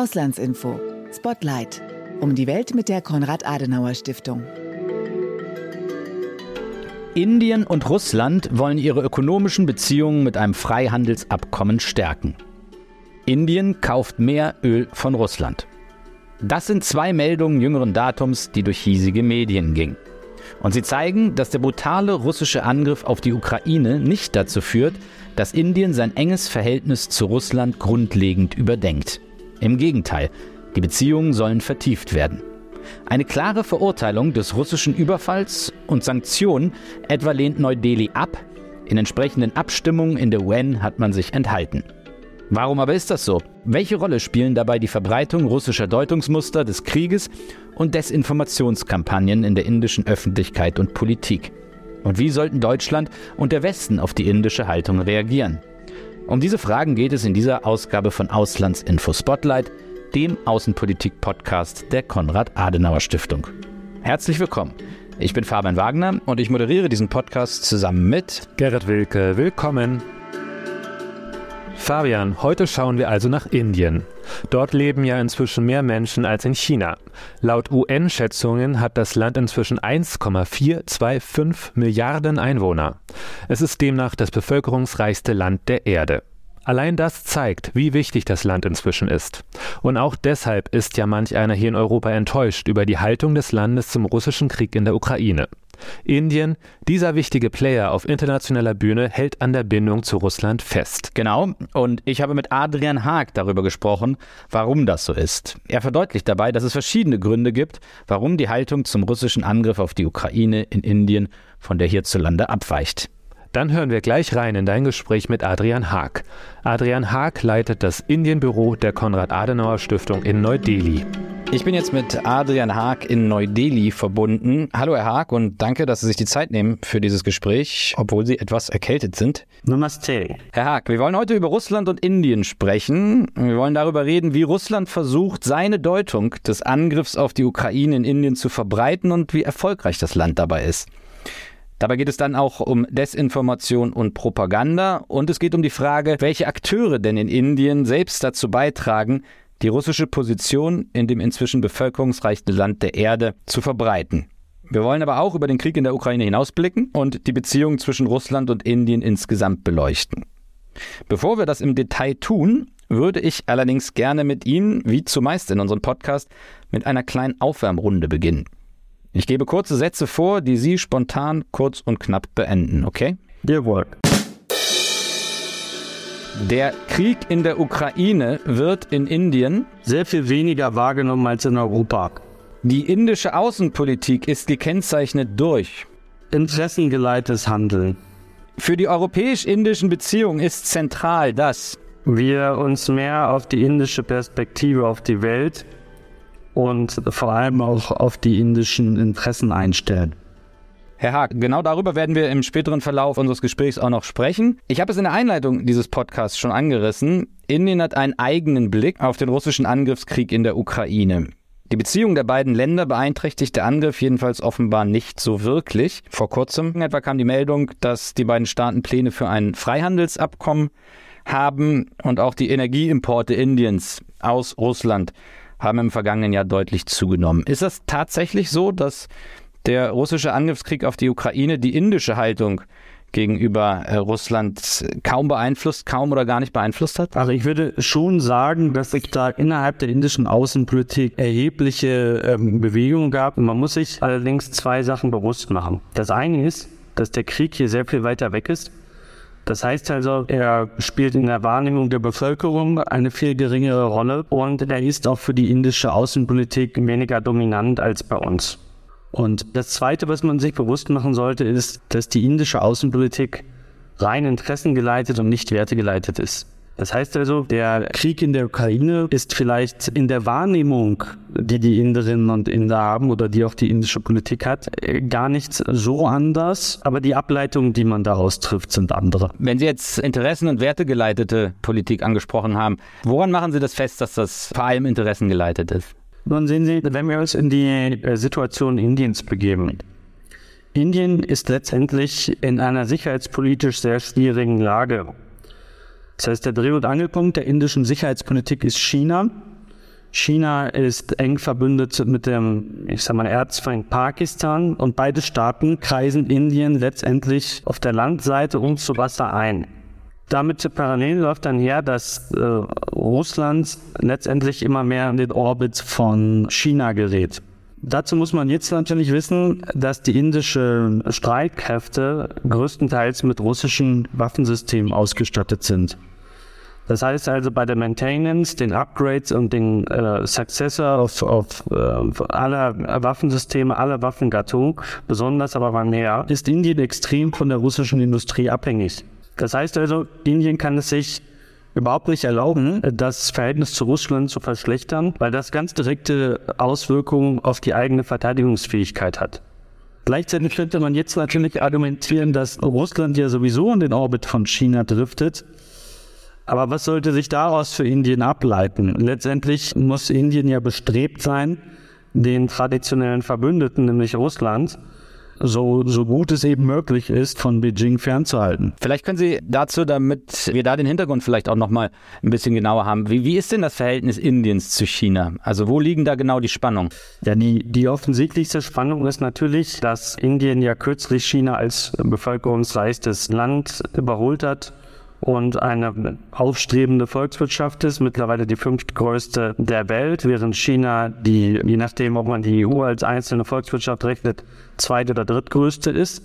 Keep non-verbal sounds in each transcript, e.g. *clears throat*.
Auslandsinfo. Spotlight. Um die Welt mit der Konrad-Adenauer-Stiftung. Indien und Russland wollen ihre ökonomischen Beziehungen mit einem Freihandelsabkommen stärken. Indien kauft mehr Öl von Russland. Das sind zwei Meldungen jüngeren Datums, die durch hiesige Medien gingen. Und sie zeigen, dass der brutale russische Angriff auf die Ukraine nicht dazu führt, dass Indien sein enges Verhältnis zu Russland grundlegend überdenkt. Im Gegenteil, die Beziehungen sollen vertieft werden. Eine klare Verurteilung des russischen Überfalls und Sanktionen etwa lehnt Neu-Delhi ab. In entsprechenden Abstimmungen in der UN hat man sich enthalten. Warum aber ist das so? Welche Rolle spielen dabei die Verbreitung russischer Deutungsmuster des Krieges und Desinformationskampagnen in der indischen Öffentlichkeit und Politik? Und wie sollten Deutschland und der Westen auf die indische Haltung reagieren? Um diese Fragen geht es in dieser Ausgabe von Auslandsinfo Spotlight, dem Außenpolitik-Podcast der Konrad-Adenauer-Stiftung. Herzlich willkommen. Ich bin Fabian Wagner und ich moderiere diesen Podcast zusammen mit Gerrit Wilke. Willkommen. Fabian, heute schauen wir also nach Indien. Dort leben ja inzwischen mehr Menschen als in China. Laut UN-Schätzungen hat das Land inzwischen 1,425 Milliarden Einwohner. Es ist demnach das bevölkerungsreichste Land der Erde. Allein das zeigt, wie wichtig das Land inzwischen ist. Und auch deshalb ist ja manch einer hier in Europa enttäuscht über die Haltung des Landes zum russischen Krieg in der Ukraine. Indien, dieser wichtige Player auf internationaler Bühne, hält an der Bindung zu Russland fest. Genau, und ich habe mit Adrian Haag darüber gesprochen, warum das so ist. Er verdeutlicht dabei, dass es verschiedene Gründe gibt, warum die Haltung zum russischen Angriff auf die Ukraine in Indien von der hierzulande abweicht. Dann hören wir gleich rein in dein Gespräch mit Adrian Haag. Adrian Haag leitet das Indienbüro der Konrad-Adenauer-Stiftung in Neu-Delhi. Ich bin jetzt mit Adrian Haag in Neu-Delhi verbunden. Hallo Herr Haag und danke, dass Sie sich die Zeit nehmen für dieses Gespräch, obwohl Sie etwas erkältet sind. Namaste. Herr Haag, wir wollen heute über Russland und Indien sprechen. Wir wollen darüber reden, wie Russland versucht, seine Deutung des Angriffs auf die Ukraine in Indien zu verbreiten und wie erfolgreich das Land dabei ist. Dabei geht es dann auch um Desinformation und Propaganda und es geht um die Frage, welche Akteure denn in Indien selbst dazu beitragen, die russische Position in dem inzwischen bevölkerungsreichsten Land der Erde zu verbreiten. Wir wollen aber auch über den Krieg in der Ukraine hinausblicken und die Beziehungen zwischen Russland und Indien insgesamt beleuchten. Bevor wir das im Detail tun, würde ich allerdings gerne mit Ihnen, wie zumeist in unserem Podcast, mit einer kleinen Aufwärmrunde beginnen. Ich gebe kurze Sätze vor, die Sie spontan, kurz und knapp beenden, okay? Jawohl. Der Krieg in der Ukraine wird in Indien sehr viel weniger wahrgenommen als in Europa. Die indische Außenpolitik ist gekennzeichnet durch interessengeleitetes Handeln. Für die europäisch-indischen Beziehungen ist zentral, dass wir uns mehr auf die indische Perspektive auf die Welt und vor allem auch auf die indischen Interessen einstellen. Herr Haag, genau darüber werden wir im späteren Verlauf unseres Gesprächs auch noch sprechen. Ich habe es in der Einleitung dieses Podcasts schon angerissen. Indien hat einen eigenen Blick auf den russischen Angriffskrieg in der Ukraine. Die Beziehung der beiden Länder beeinträchtigt der Angriff jedenfalls offenbar nicht so wirklich. Vor kurzem etwa kam die Meldung, dass die beiden Staaten Pläne für ein Freihandelsabkommen haben und auch die Energieimporte Indiens aus Russland haben im vergangenen Jahr deutlich zugenommen. Ist das tatsächlich so, dass der russische Angriffskrieg auf die Ukraine die indische Haltung gegenüber äh, Russland kaum beeinflusst, kaum oder gar nicht beeinflusst hat? Also ich würde schon sagen, dass es da innerhalb der indischen Außenpolitik erhebliche ähm, Bewegungen gab. Man muss sich allerdings zwei Sachen bewusst machen. Das eine ist, dass der Krieg hier sehr viel weiter weg ist. Das heißt also, er spielt in der Wahrnehmung der Bevölkerung eine viel geringere Rolle und er ist auch für die indische Außenpolitik weniger dominant als bei uns. Und das Zweite, was man sich bewusst machen sollte, ist, dass die indische Außenpolitik rein interessengeleitet und nicht wertegeleitet ist. Das heißt also, der Krieg in der Ukraine ist vielleicht in der Wahrnehmung, die die Inderinnen und Inder haben oder die auch die indische Politik hat, gar nicht so anders, aber die Ableitungen, die man daraus trifft, sind andere. Wenn Sie jetzt Interessen- und Wertegeleitete Politik angesprochen haben, woran machen Sie das fest, dass das vor allem interessengeleitet ist? Nun sehen Sie, wenn wir uns in die äh, Situation Indiens begeben. Indien ist letztendlich in einer sicherheitspolitisch sehr schwierigen Lage. Das heißt, der Dreh- und Angelpunkt der indischen Sicherheitspolitik ist China. China ist eng verbündet mit dem, ich sag mal, Erzfeind Pakistan und beide Staaten kreisen Indien letztendlich auf der Landseite und zu Wasser ein. Damit parallel läuft dann her, dass äh, Russland letztendlich immer mehr in den Orbit von China gerät. Dazu muss man jetzt natürlich wissen, dass die indischen Streitkräfte größtenteils mit russischen Waffensystemen ausgestattet sind. Das heißt also bei der Maintenance, den Upgrades und den äh, Successor auf, auf äh, aller Waffensysteme, aller Waffengattungen, besonders aber bei mehr, ist Indien extrem von der russischen Industrie abhängig. Das heißt also, Indien kann es sich überhaupt nicht erlauben, das Verhältnis zu Russland zu verschlechtern, weil das ganz direkte Auswirkungen auf die eigene Verteidigungsfähigkeit hat. Gleichzeitig könnte man jetzt natürlich argumentieren, dass Russland ja sowieso in den Orbit von China driftet. Aber was sollte sich daraus für Indien ableiten? Letztendlich muss Indien ja bestrebt sein, den traditionellen Verbündeten, nämlich Russland, so, so gut es eben möglich ist, von Beijing fernzuhalten. Vielleicht können Sie dazu, damit wir da den Hintergrund vielleicht auch nochmal ein bisschen genauer haben, wie, wie ist denn das Verhältnis Indiens zu China? Also wo liegen da genau die Spannungen? Ja, die, die offensichtlichste Spannung ist natürlich, dass Indien ja kürzlich China als bevölkerungsreichstes Land überholt hat und eine aufstrebende Volkswirtschaft ist, mittlerweile die fünftgrößte der Welt, während China die, je nachdem, ob man die EU als einzelne Volkswirtschaft rechnet, zweite oder drittgrößte ist.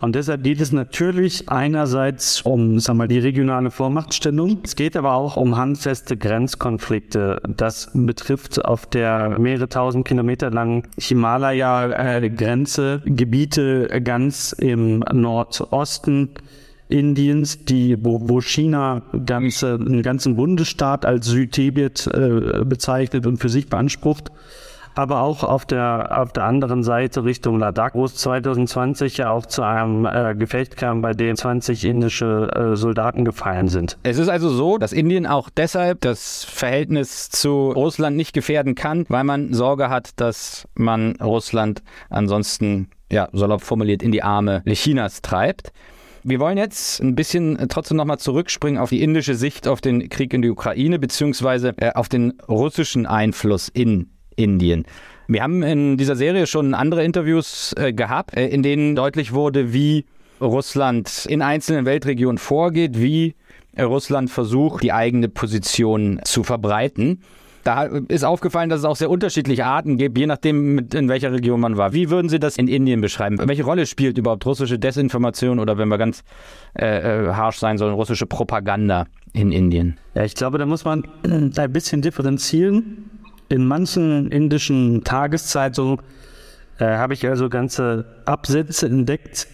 Und deshalb geht es natürlich einerseits um sag mal, die regionale Vormachtstellung. Es geht aber auch um handfeste Grenzkonflikte. Das betrifft auf der mehrere tausend Kilometer langen Himalaya-Grenze Gebiete ganz im Nordosten Indiens, die, wo, wo China ganze, einen ganzen Bundesstaat als Südtibet äh, bezeichnet und für sich beansprucht. Aber auch auf der, auf der anderen Seite Richtung Ladakh, wo es 2020 ja auch zu einem äh, Gefecht kam, bei dem 20 indische äh, Soldaten gefallen sind. Es ist also so, dass Indien auch deshalb das Verhältnis zu Russland nicht gefährden kann, weil man Sorge hat, dass man Russland ansonsten ja, salopp formuliert, in die Arme Chinas treibt. Wir wollen jetzt ein bisschen äh, trotzdem nochmal zurückspringen auf die indische Sicht auf den Krieg in die Ukraine, beziehungsweise äh, auf den russischen Einfluss in Indien. Wir haben in dieser Serie schon andere Interviews äh, gehabt, in denen deutlich wurde, wie Russland in einzelnen Weltregionen vorgeht, wie Russland versucht, die eigene Position zu verbreiten. Da ist aufgefallen, dass es auch sehr unterschiedliche Arten gibt, je nachdem, in welcher Region man war. Wie würden Sie das in Indien beschreiben? Welche Rolle spielt überhaupt russische Desinformation oder, wenn wir ganz äh, äh harsch sein sollen, russische Propaganda in Indien? Ja, ich glaube, da muss man *clears throat* ein bisschen differenzieren. In manchen indischen Tageszeitungen äh, habe ich also ganze Absätze entdeckt,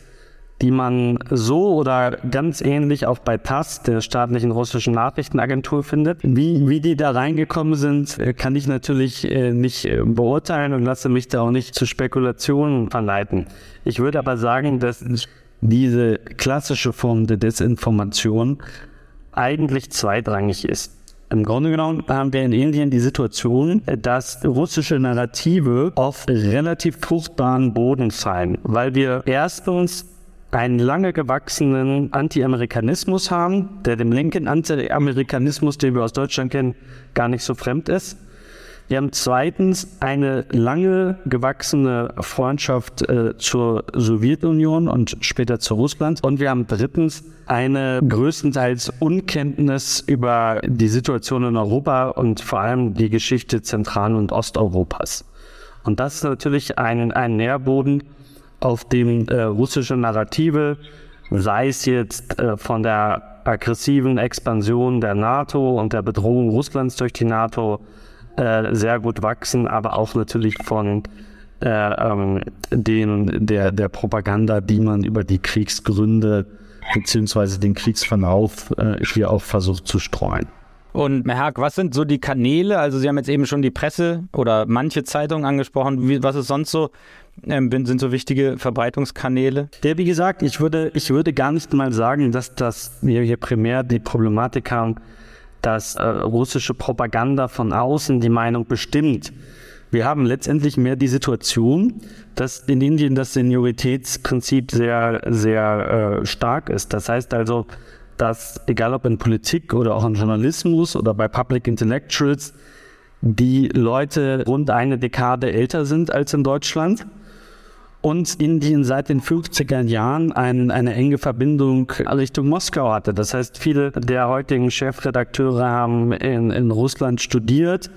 die man so oder ganz ähnlich auch bei TASS, der staatlichen russischen Nachrichtenagentur, findet. Wie, wie die da reingekommen sind, äh, kann ich natürlich äh, nicht äh, beurteilen und lasse mich da auch nicht zu Spekulationen verleiten. Ich würde aber sagen, dass diese klassische Form der Desinformation eigentlich zweitrangig ist. Im Grunde genommen haben wir in Indien die Situation, dass russische Narrative auf relativ fruchtbaren Boden fallen, weil wir erstens einen lange gewachsenen Anti-Amerikanismus haben, der dem linken Anti-Amerikanismus, den wir aus Deutschland kennen, gar nicht so fremd ist. Wir haben zweitens eine lange gewachsene Freundschaft äh, zur Sowjetunion und später zu Russland. Und wir haben drittens eine größtenteils Unkenntnis über die Situation in Europa und vor allem die Geschichte Zentral- und Osteuropas. Und das ist natürlich ein, ein Nährboden, auf dem äh, russische Narrative, sei es jetzt äh, von der aggressiven Expansion der NATO und der Bedrohung Russlands durch die NATO äh, sehr gut wachsen, aber auch natürlich von äh, ähm, den, der, der Propaganda, die man über die Kriegsgründe beziehungsweise den Kriegsverlauf äh, hier auch versucht zu streuen. Und Herr Haag, was sind so die Kanäle? Also Sie haben jetzt eben schon die Presse oder manche Zeitungen angesprochen. Wie, was ist sonst so ähm, sind so wichtige Verbreitungskanäle? Der, wie gesagt, ich würde, ich würde gar nicht mal sagen, dass das wir hier primär die Problematik haben, dass äh, russische Propaganda von außen die Meinung bestimmt. Wir haben letztendlich mehr die Situation, dass in Indien das Senioritätsprinzip sehr, sehr äh, stark ist. Das heißt also, dass egal ob in Politik oder auch in Journalismus oder bei Public Intellectuals die Leute rund eine Dekade älter sind als in Deutschland und Indien seit den 50er Jahren ein, eine enge Verbindung Richtung Moskau hatte. Das heißt, viele der heutigen Chefredakteure haben in, in Russland studiert,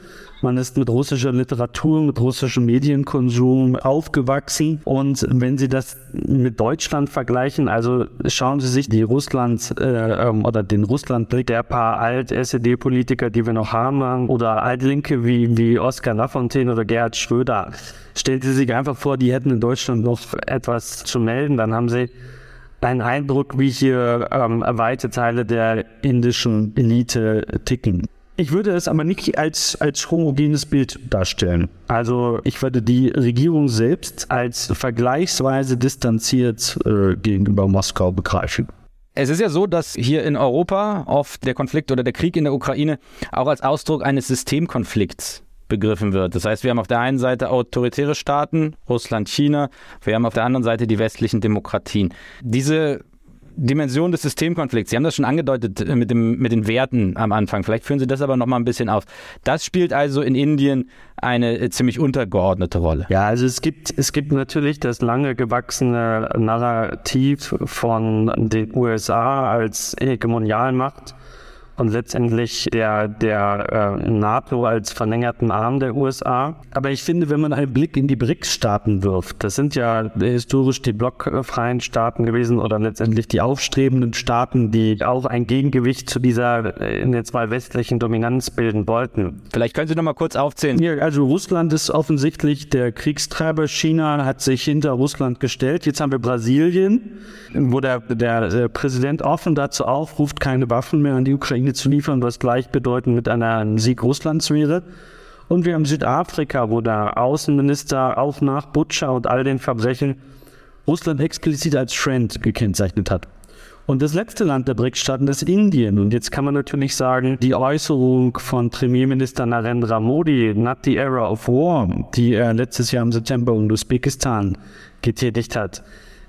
man ist mit russischer Literatur, mit russischem Medienkonsum aufgewachsen. Und wenn Sie das mit Deutschland vergleichen, also schauen Sie sich die Russland äh, ähm, oder den Russlandblick der paar Alt-SED-Politiker, die wir noch haben, oder Altlinke wie, wie Oskar Lafontaine oder Gerhard Schröder. Stellen Sie sich einfach vor, die hätten in Deutschland noch etwas zu melden, dann haben Sie einen Eindruck, wie hier ähm, weite Teile der indischen Elite ticken. Ich würde es aber nicht als, als homogenes Bild darstellen. Also ich würde die Regierung selbst als vergleichsweise distanziert äh, gegenüber Moskau begreifen. Es ist ja so, dass hier in Europa oft der Konflikt oder der Krieg in der Ukraine auch als Ausdruck eines Systemkonflikts begriffen wird. Das heißt, wir haben auf der einen Seite autoritäre Staaten, Russland, China, wir haben auf der anderen Seite die westlichen Demokratien. Diese Dimension des Systemkonflikts. Sie haben das schon angedeutet äh, mit, dem, mit den Werten am Anfang. Vielleicht führen Sie das aber noch mal ein bisschen auf. Das spielt also in Indien eine äh, ziemlich untergeordnete Rolle. Ja, also es gibt, es gibt natürlich das lange gewachsene Narrativ von den USA als Hegemonialmacht und letztendlich der, der äh, NATO als verlängerten Arm der USA. Aber ich finde, wenn man einen Blick in die BRICS-Staaten wirft, das sind ja historisch die blockfreien Staaten gewesen oder letztendlich die aufstrebenden Staaten, die auch ein Gegengewicht zu dieser äh, in den zwei westlichen Dominanz bilden wollten. Vielleicht können Sie noch mal kurz aufzählen. Ja, also Russland ist offensichtlich der Kriegstreiber. China hat sich hinter Russland gestellt. Jetzt haben wir Brasilien, wo der, der, der Präsident offen dazu aufruft, keine Waffen mehr an die Ukraine Ukraine zu liefern, was gleichbedeutend mit einem Sieg Russlands wäre. Und wir haben Südafrika, wo der Außenminister auch nach Butcher und all den Verbrechen Russland explizit als Friend gekennzeichnet hat. Und das letzte Land der BRICS-Staaten ist Indien. Und jetzt kann man natürlich sagen, die Äußerung von Premierminister Narendra Modi, not the era of war, die er letztes Jahr im September in Usbekistan getätigt hat,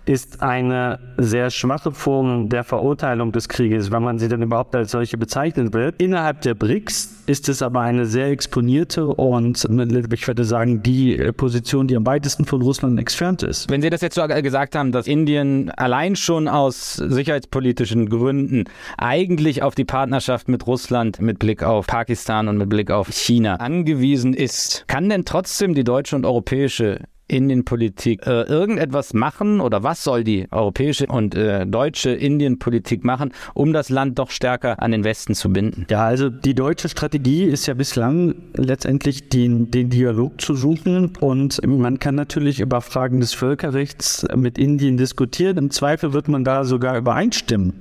ist eine sehr schwache Form der Verurteilung des Krieges, wenn man sie denn überhaupt als solche bezeichnen will. Innerhalb der BRICS ist es aber eine sehr exponierte und ich würde sagen, die Position, die am weitesten von Russland entfernt ist. Wenn Sie das jetzt so gesagt haben, dass Indien allein schon aus sicherheitspolitischen Gründen eigentlich auf die Partnerschaft mit Russland mit Blick auf Pakistan und mit Blick auf China angewiesen ist, kann denn trotzdem die deutsche und europäische Indienpolitik äh, irgendetwas machen oder was soll die europäische und äh, deutsche Indienpolitik machen, um das Land doch stärker an den Westen zu binden? Ja, also die deutsche Strategie ist ja bislang letztendlich den, den Dialog zu suchen und man kann natürlich über Fragen des Völkerrechts mit Indien diskutieren. Im Zweifel wird man da sogar übereinstimmen.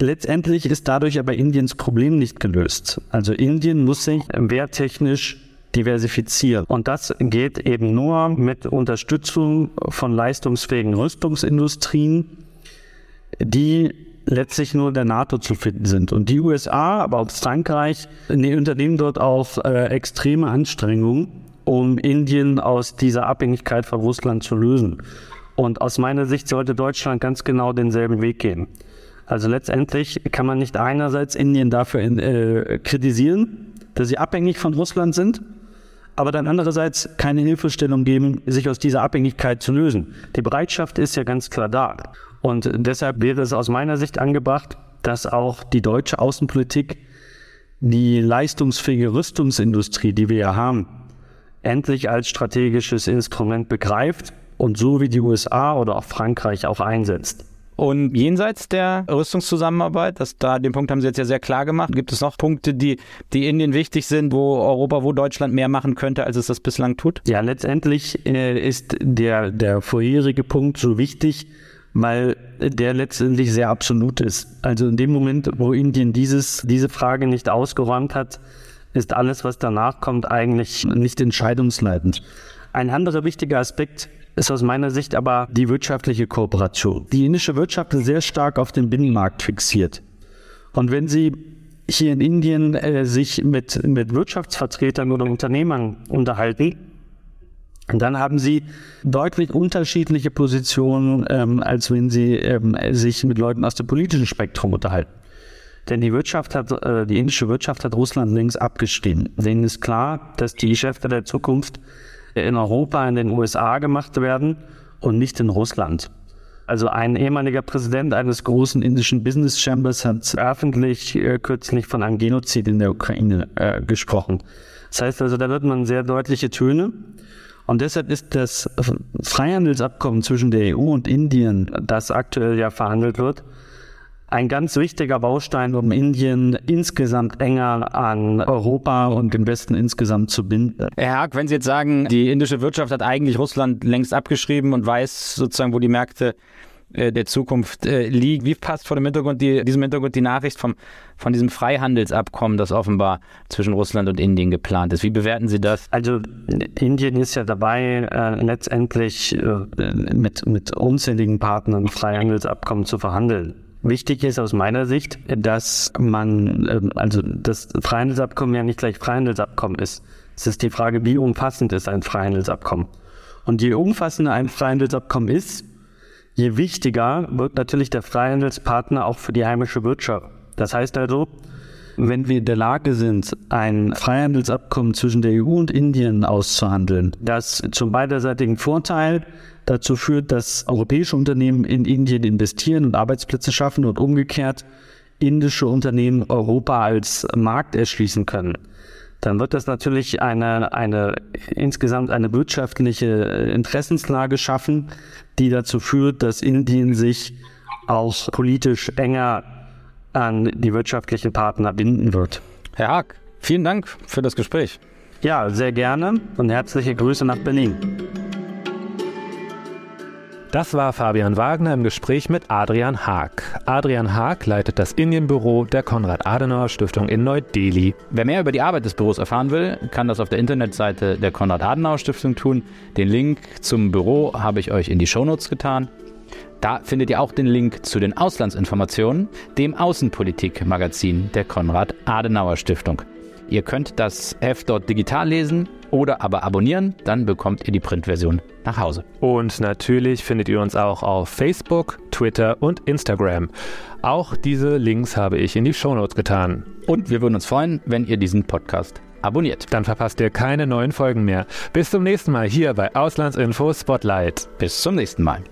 Letztendlich ist dadurch aber Indiens Problem nicht gelöst. Also Indien muss sich wehrtechnisch diversifizieren. Und das geht eben nur mit Unterstützung von leistungsfähigen Rüstungsindustrien, die letztlich nur der NATO zu finden sind. Und die USA, aber auch Frankreich, die unternehmen dort auch äh, extreme Anstrengungen, um Indien aus dieser Abhängigkeit von Russland zu lösen. Und aus meiner Sicht sollte Deutschland ganz genau denselben Weg gehen. Also letztendlich kann man nicht einerseits Indien dafür äh, kritisieren, dass sie abhängig von Russland sind, aber dann andererseits keine Hilfestellung geben, sich aus dieser Abhängigkeit zu lösen. Die Bereitschaft ist ja ganz klar da. Und deshalb wäre es aus meiner Sicht angebracht, dass auch die deutsche Außenpolitik die leistungsfähige Rüstungsindustrie, die wir ja haben, endlich als strategisches Instrument begreift und so wie die USA oder auch Frankreich auch einsetzt. Und jenseits der Rüstungszusammenarbeit, das da den Punkt haben Sie jetzt ja sehr klar gemacht, gibt es noch Punkte, die, die Indien wichtig sind, wo Europa, wo Deutschland mehr machen könnte, als es das bislang tut? Ja, letztendlich äh, ist der, der vorherige Punkt so wichtig, weil der letztendlich sehr absolut ist. Also in dem Moment, wo Indien dieses, diese Frage nicht ausgeräumt hat, ist alles, was danach kommt, eigentlich nicht entscheidungsleitend. Ein anderer wichtiger Aspekt ist aus meiner Sicht aber die wirtschaftliche Kooperation. Die indische Wirtschaft ist sehr stark auf den Binnenmarkt fixiert. Und wenn Sie hier in Indien äh, sich mit, mit Wirtschaftsvertretern oder Unternehmern unterhalten, dann haben sie deutlich unterschiedliche Positionen, ähm, als wenn sie ähm, sich mit Leuten aus dem politischen Spektrum unterhalten. Denn die Wirtschaft hat, äh, die indische Wirtschaft hat Russland längst abgeschrieben. Denen ist klar, dass die Geschäfte der Zukunft in Europa, in den USA gemacht werden und nicht in Russland. Also ein ehemaliger Präsident eines großen indischen Business Chambers hat öffentlich äh, kürzlich von einem Genozid in der Ukraine äh, gesprochen. Das heißt also, da wird man sehr deutliche Töne. Und deshalb ist das Freihandelsabkommen zwischen der EU und Indien, das aktuell ja verhandelt wird, ein ganz wichtiger Baustein, um Indien insgesamt enger an Europa und den Westen insgesamt zu binden. Herr Haag, wenn Sie jetzt sagen, die indische Wirtschaft hat eigentlich Russland längst abgeschrieben und weiß sozusagen, wo die Märkte äh, der Zukunft äh, liegt. Wie passt vor dem Hintergrund die, diesem Hintergrund die Nachricht vom, von diesem Freihandelsabkommen, das offenbar zwischen Russland und Indien geplant ist? Wie bewerten Sie das? Also Indien ist ja dabei, äh, letztendlich äh, mit, mit unzähligen Partnern Freihandelsabkommen zu verhandeln. Wichtig ist aus meiner Sicht, dass man, ähm, also das Freihandelsabkommen ja nicht gleich Freihandelsabkommen ist. Es ist die Frage, wie umfassend ist ein Freihandelsabkommen. Und je umfassender ein Freihandelsabkommen ist, je wichtiger wird natürlich der Freihandelspartner auch für die heimische Wirtschaft. Das heißt also, wenn wir in der Lage sind, ein Freihandelsabkommen zwischen der EU und Indien auszuhandeln, das zum beiderseitigen Vorteil dazu führt, dass europäische Unternehmen in Indien investieren und Arbeitsplätze schaffen und umgekehrt indische Unternehmen Europa als Markt erschließen können, dann wird das natürlich eine, eine insgesamt eine wirtschaftliche Interessenslage schaffen, die dazu führt, dass Indien sich auch politisch enger an die wirtschaftlichen Partner binden wird. Herr Haag, vielen Dank für das Gespräch. Ja, sehr gerne und herzliche Grüße nach Berlin. Das war Fabian Wagner im Gespräch mit Adrian Haag. Adrian Haag leitet das Indienbüro der Konrad-Adenauer-Stiftung in Neu-Delhi. Wer mehr über die Arbeit des Büros erfahren will, kann das auf der Internetseite der Konrad-Adenauer-Stiftung tun. Den Link zum Büro habe ich euch in die Shownotes getan. Da findet ihr auch den Link zu den Auslandsinformationen, dem Außenpolitik-Magazin der Konrad-Adenauer-Stiftung. Ihr könnt das Heft dort digital lesen oder aber abonnieren, dann bekommt ihr die Printversion nach Hause. Und natürlich findet ihr uns auch auf Facebook, Twitter und Instagram. Auch diese Links habe ich in die Shownotes getan. Und wir würden uns freuen, wenn ihr diesen Podcast abonniert. Dann verpasst ihr keine neuen Folgen mehr. Bis zum nächsten Mal hier bei Auslandsinfo Spotlight. Bis zum nächsten Mal.